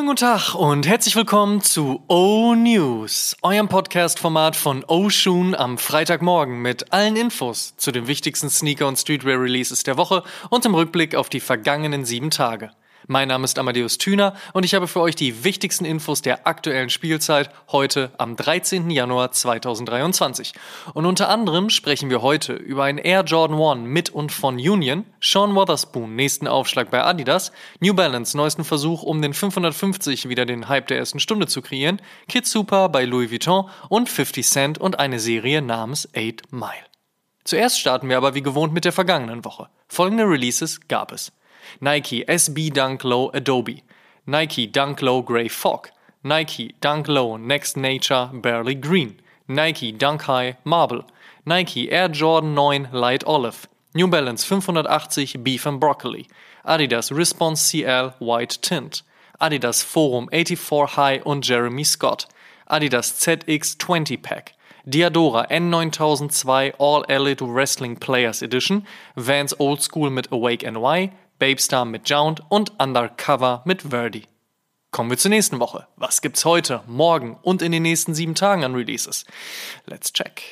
Schönen guten Tag und herzlich willkommen zu O News, eurem Podcast-Format von Oshun am Freitagmorgen mit allen Infos zu den wichtigsten Sneaker- und Streetwear-Releases der Woche und im Rückblick auf die vergangenen sieben Tage. Mein Name ist Amadeus Thüner und ich habe für euch die wichtigsten Infos der aktuellen Spielzeit heute am 13. Januar 2023. Und unter anderem sprechen wir heute über ein Air Jordan 1 mit und von Union, Sean Wotherspoon nächsten Aufschlag bei Adidas, New Balance neuesten Versuch um den 550 wieder den Hype der ersten Stunde zu kreieren, Kid Super bei Louis Vuitton und 50 Cent und eine Serie namens 8 Mile. Zuerst starten wir aber wie gewohnt mit der vergangenen Woche. Folgende Releases gab es. Nike SB Dunk Low Adobe, Nike Dunk Low Grey Fog, Nike Dunk Low Next Nature Barely Green, Nike Dunk High Marble, Nike Air Jordan 9 Light Olive, New Balance 580 Beef and Broccoli, Adidas Response CL White Tint, Adidas Forum 84 High und Jeremy Scott, Adidas ZX 20 Pack, Diadora N9002 All Elite Wrestling Players Edition, Vans Old School mit Awake NY, Babestar mit Jound und Undercover mit Verdi. Kommen wir zur nächsten Woche. Was gibt's heute, morgen und in den nächsten sieben Tagen an Releases? Let's check.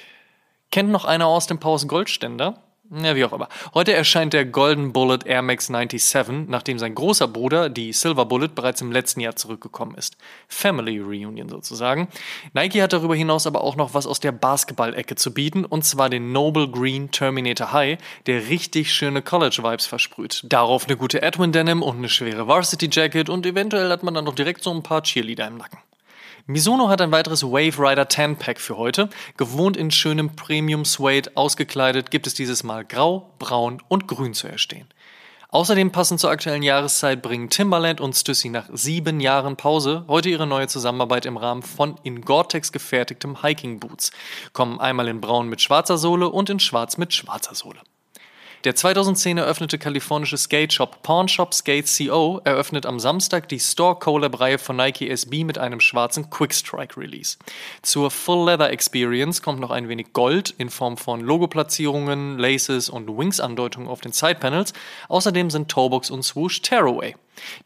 Kennt noch einer aus dem Powers Goldständer? Ja, wie auch immer. Heute erscheint der Golden Bullet Air Max 97, nachdem sein großer Bruder, die Silver Bullet, bereits im letzten Jahr zurückgekommen ist. Family Reunion sozusagen. Nike hat darüber hinaus aber auch noch was aus der Basketball-Ecke zu bieten, und zwar den Noble Green Terminator High, der richtig schöne College-Vibes versprüht. Darauf eine gute Edwin Denim und eine schwere Varsity Jacket und eventuell hat man dann noch direkt so ein paar Cheerleader im Nacken. Misono hat ein weiteres Wave Rider 10 Pack für heute. Gewohnt in schönem Premium Suede ausgekleidet gibt es dieses Mal grau, braun und grün zu erstehen. Außerdem passend zur aktuellen Jahreszeit bringen Timberland und Stussy nach sieben Jahren Pause heute ihre neue Zusammenarbeit im Rahmen von in Gore-Tex gefertigtem Hiking Boots. Kommen einmal in braun mit schwarzer Sohle und in schwarz mit schwarzer Sohle. Der 2010 eröffnete kalifornische Skate-Shop Pawnshop Skate CO eröffnet am Samstag die Store-Collab-Reihe von Nike SB mit einem schwarzen Quick-Strike-Release. Zur Full-Leather-Experience kommt noch ein wenig Gold in Form von Logoplatzierungen, Laces und Wings-Andeutungen auf den Side-Panels. Außerdem sind Toebox und Swoosh Tearaway.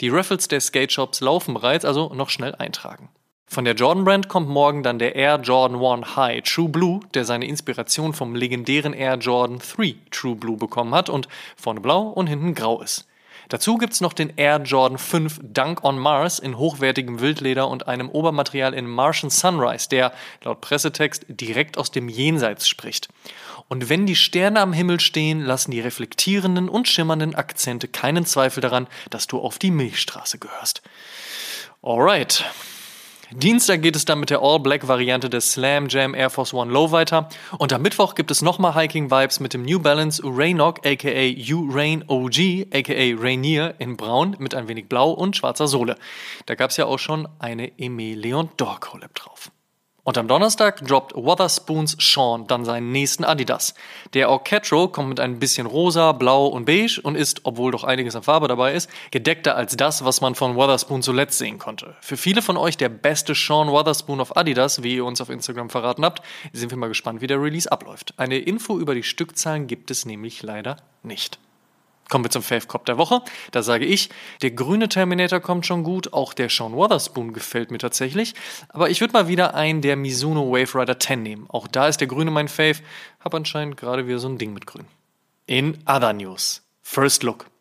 Die Raffles der Skate-Shops laufen bereits, also noch schnell eintragen. Von der Jordan Brand kommt morgen dann der Air Jordan 1 High True Blue, der seine Inspiration vom legendären Air Jordan 3 True Blue bekommen hat und vorne blau und hinten grau ist. Dazu gibt's noch den Air Jordan 5 Dunk on Mars in hochwertigem Wildleder und einem Obermaterial in Martian Sunrise, der laut Pressetext direkt aus dem Jenseits spricht. Und wenn die Sterne am Himmel stehen, lassen die reflektierenden und schimmernden Akzente keinen Zweifel daran, dass du auf die Milchstraße gehörst. Alright. Dienstag geht es dann mit der All-Black-Variante des Slam Jam Air Force One Low weiter. Und am Mittwoch gibt es nochmal Hiking-Vibes mit dem New Balance Urainoc aka U-Rain OG aka Rainier in braun mit ein wenig blau und schwarzer Sohle. Da gab es ja auch schon eine Emile Leon Dor Collab drauf. Und am Donnerstag droppt Wotherspoons Sean dann seinen nächsten Adidas. Der Orchestro kommt mit ein bisschen rosa, blau und beige und ist, obwohl doch einiges an Farbe dabei ist, gedeckter als das, was man von Wotherspoon zuletzt sehen konnte. Für viele von euch der beste Sean Wotherspoon auf Adidas, wie ihr uns auf Instagram verraten habt. Sind wir mal gespannt, wie der Release abläuft. Eine Info über die Stückzahlen gibt es nämlich leider nicht. Kommen wir zum Fave Cop der Woche. Da sage ich, der grüne Terminator kommt schon gut, auch der Sean Wotherspoon gefällt mir tatsächlich. Aber ich würde mal wieder einen der Mizuno Wave Rider 10 nehmen. Auch da ist der grüne mein Fave. Hab anscheinend gerade wieder so ein Ding mit grün. In other news. First Look.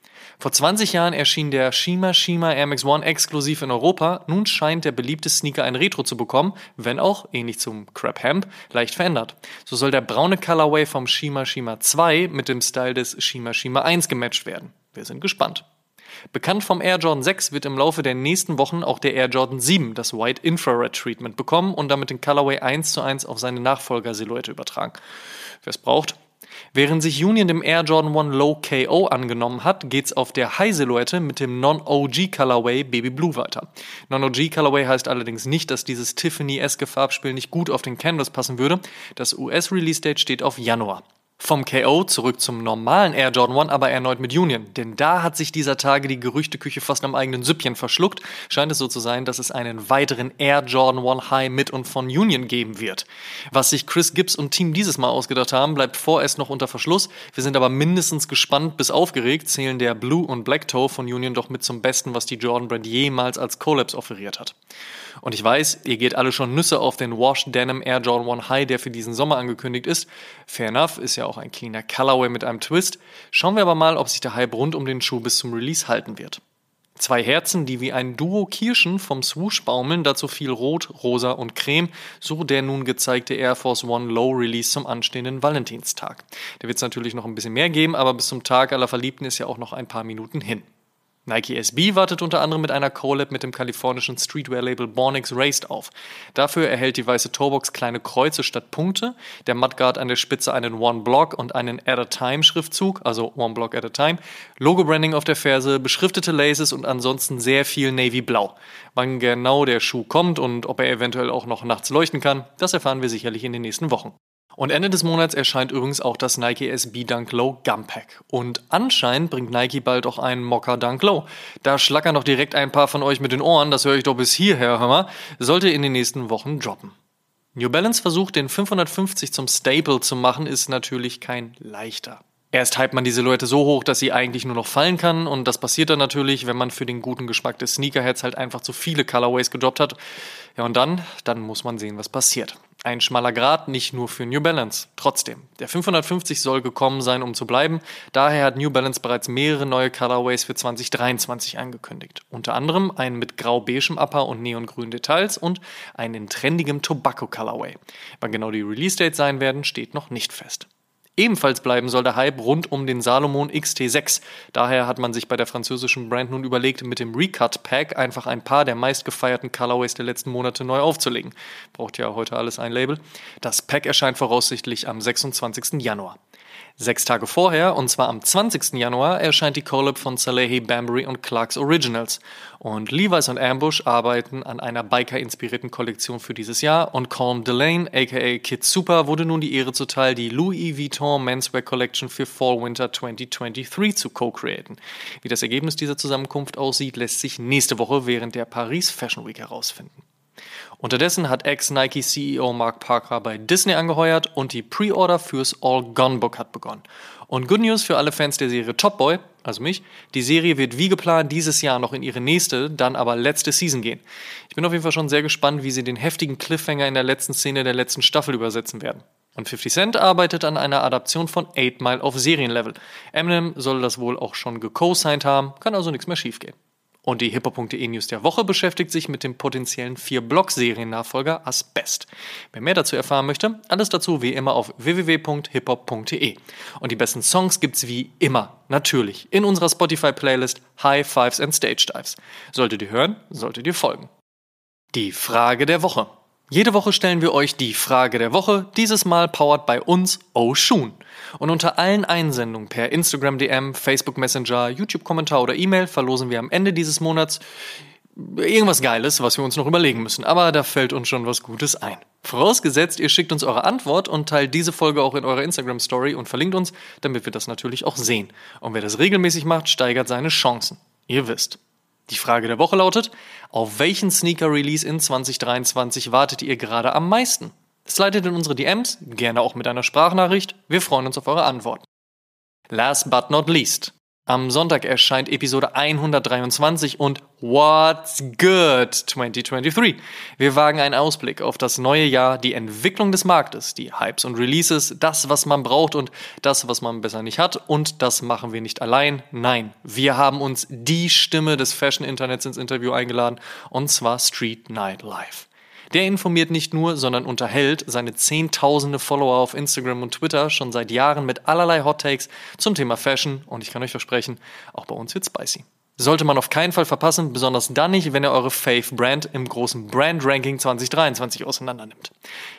Vor 20 Jahren erschien der Shima Shima Air Max One exklusiv in Europa. Nun scheint der beliebte Sneaker ein Retro zu bekommen, wenn auch, ähnlich zum Crab Hemp, leicht verändert. So soll der braune Colorway vom Shima Shima 2 mit dem Style des Shima Shima 1 gematcht werden. Wir sind gespannt. Bekannt vom Air Jordan 6 wird im Laufe der nächsten Wochen auch der Air Jordan 7 das White Infrared Treatment bekommen und damit den Colorway 1 zu 1 auf seine Nachfolger-Silhouette übertragen. Wer es braucht, Während sich Union dem Air Jordan 1 Low KO angenommen hat, geht's auf der High-Silhouette mit dem Non-OG Colorway Baby Blue weiter. Non-OG Colorway heißt allerdings nicht, dass dieses Tiffany-eske Farbspiel nicht gut auf den Canvas passen würde. Das US-Release-Date steht auf Januar. Vom KO zurück zum normalen Air Jordan 1, aber erneut mit Union. Denn da hat sich dieser Tage die Gerüchteküche fast am eigenen Süppchen verschluckt. Scheint es so zu sein, dass es einen weiteren Air Jordan 1 High mit und von Union geben wird. Was sich Chris Gibbs und Team dieses Mal ausgedacht haben, bleibt vorerst noch unter Verschluss. Wir sind aber mindestens gespannt bis aufgeregt, zählen der Blue und Black Toe von Union doch mit zum Besten, was die Jordan Brand jemals als Collabs offeriert hat. Und ich weiß, ihr geht alle schon Nüsse auf den Washed Denim Air Jordan 1 High, der für diesen Sommer angekündigt ist. Fair enough, ist ja auch ein cleaner Colorway mit einem Twist. Schauen wir aber mal, ob sich der Hype rund um den Schuh bis zum Release halten wird. Zwei Herzen, die wie ein Duo Kirschen vom Swoosh baumeln, dazu viel Rot, Rosa und Creme, so der nun gezeigte Air Force One Low Release zum anstehenden Valentinstag. Da wird es natürlich noch ein bisschen mehr geben, aber bis zum Tag aller Verliebten ist ja auch noch ein paar Minuten hin. Nike SB wartet unter anderem mit einer Collab mit dem kalifornischen Streetwear-Label Bornix Raced auf. Dafür erhält die weiße Toebox kleine Kreuze statt Punkte, der Mudguard an der Spitze einen One Block und einen At a Time Schriftzug, also One Block at a Time, Logo-Branding auf der Ferse, beschriftete Laces und ansonsten sehr viel Navy Blau. Wann genau der Schuh kommt und ob er eventuell auch noch nachts leuchten kann, das erfahren wir sicherlich in den nächsten Wochen. Und Ende des Monats erscheint übrigens auch das Nike SB Dunk Low Gum Pack. Und anscheinend bringt Nike bald auch einen Mocha Dunk Low. Da schlackern doch direkt ein paar von euch mit den Ohren, das höre ich doch bis hierher, hör mal, sollte in den nächsten Wochen droppen. New Balance versucht, den 550 zum Staple zu machen, ist natürlich kein leichter. Erst hypt man die Silhouette so hoch, dass sie eigentlich nur noch fallen kann und das passiert dann natürlich, wenn man für den guten Geschmack des Sneakerheads halt einfach zu viele Colorways gedroppt hat. Ja und dann, dann muss man sehen, was passiert. Ein schmaler Grad, nicht nur für New Balance. Trotzdem, der 550 soll gekommen sein, um zu bleiben. Daher hat New Balance bereits mehrere neue Colorways für 2023 angekündigt. Unter anderem einen mit grau-beigem Upper und neongrünen Details und einen in trendigem Tobacco Colorway. Wann genau die Release-Dates sein werden, steht noch nicht fest. Ebenfalls bleiben soll der Hype rund um den Salomon XT6. Daher hat man sich bei der französischen Brand nun überlegt, mit dem Recut Pack einfach ein paar der meistgefeierten Colorways der letzten Monate neu aufzulegen. Braucht ja heute alles ein Label. Das Pack erscheint voraussichtlich am 26. Januar. Sechs Tage vorher, und zwar am 20. Januar, erscheint die Collab von Salehi, Bambury und Clarks Originals. Und Levi's und Ambush arbeiten an einer Biker-inspirierten Kollektion für dieses Jahr und Colm Delane, aka Kid Super, wurde nun die Ehre zuteil, die Louis Vuitton Menswear Collection für Fall-Winter 2023 zu co-createn. Wie das Ergebnis dieser Zusammenkunft aussieht, lässt sich nächste Woche während der Paris Fashion Week herausfinden. Unterdessen hat Ex-Nike-CEO Mark Parker bei Disney angeheuert und die Pre-Order fürs All Gone Book hat begonnen. Und Good News für alle Fans der Serie Top Boy, also mich, die Serie wird wie geplant dieses Jahr noch in ihre nächste, dann aber letzte Season gehen. Ich bin auf jeden Fall schon sehr gespannt, wie sie den heftigen Cliffhanger in der letzten Szene der letzten Staffel übersetzen werden. Und 50 Cent arbeitet an einer Adaption von 8 Mile auf Serienlevel. Eminem soll das wohl auch schon gecosigned haben, kann also nichts mehr schiefgehen. Und die hiphop.de News der Woche beschäftigt sich mit dem potenziellen Vier-Block-Serien-Nachfolger Asbest. Wer mehr dazu erfahren möchte, alles dazu wie immer auf www.hiphop.de. Und die besten Songs gibt's wie immer, natürlich, in unserer Spotify-Playlist High Fives and Stage Dives. Solltet ihr hören, solltet ihr folgen. Die Frage der Woche. Jede Woche stellen wir euch die Frage der Woche, dieses Mal powered bei uns Oshun. Und unter allen Einsendungen per Instagram DM, Facebook Messenger, YouTube Kommentar oder E-Mail verlosen wir am Ende dieses Monats irgendwas Geiles, was wir uns noch überlegen müssen. Aber da fällt uns schon was Gutes ein. Vorausgesetzt, ihr schickt uns eure Antwort und teilt diese Folge auch in eurer Instagram Story und verlinkt uns, damit wir das natürlich auch sehen. Und wer das regelmäßig macht, steigert seine Chancen. Ihr wisst. Die Frage der Woche lautet, auf welchen Sneaker-Release in 2023 wartet ihr gerade am meisten? Slidet in unsere DMs, gerne auch mit einer Sprachnachricht. Wir freuen uns auf eure Antworten. Last but not least. Am Sonntag erscheint Episode 123 und What's Good 2023. Wir wagen einen Ausblick auf das neue Jahr, die Entwicklung des Marktes, die Hypes und Releases, das, was man braucht und das, was man besser nicht hat. Und das machen wir nicht allein. Nein, wir haben uns die Stimme des Fashion-Internets ins Interview eingeladen, und zwar Street Night Live. Der informiert nicht nur, sondern unterhält seine zehntausende Follower auf Instagram und Twitter schon seit Jahren mit allerlei Hot Takes zum Thema Fashion und ich kann euch versprechen, auch bei uns wird spicy. Sollte man auf keinen Fall verpassen, besonders dann nicht, wenn ihr eure Fave Brand im großen Brand Ranking 2023 auseinandernimmt.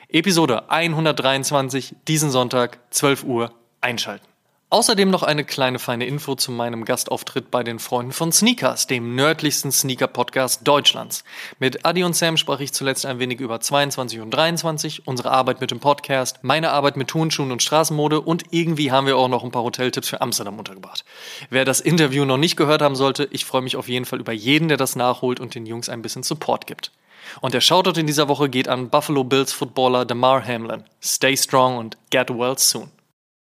Episode 123, diesen Sonntag, 12 Uhr, einschalten. Außerdem noch eine kleine feine Info zu meinem Gastauftritt bei den Freunden von Sneakers, dem nördlichsten Sneaker-Podcast Deutschlands. Mit Adi und Sam sprach ich zuletzt ein wenig über 22 und 23, unsere Arbeit mit dem Podcast, meine Arbeit mit Turnschuhen und Straßenmode und irgendwie haben wir auch noch ein paar Hoteltipps für Amsterdam untergebracht. Wer das Interview noch nicht gehört haben sollte, ich freue mich auf jeden Fall über jeden, der das nachholt und den Jungs ein bisschen Support gibt. Und der Shoutout in dieser Woche geht an Buffalo Bills Footballer DeMar Hamlin. Stay strong und get well soon.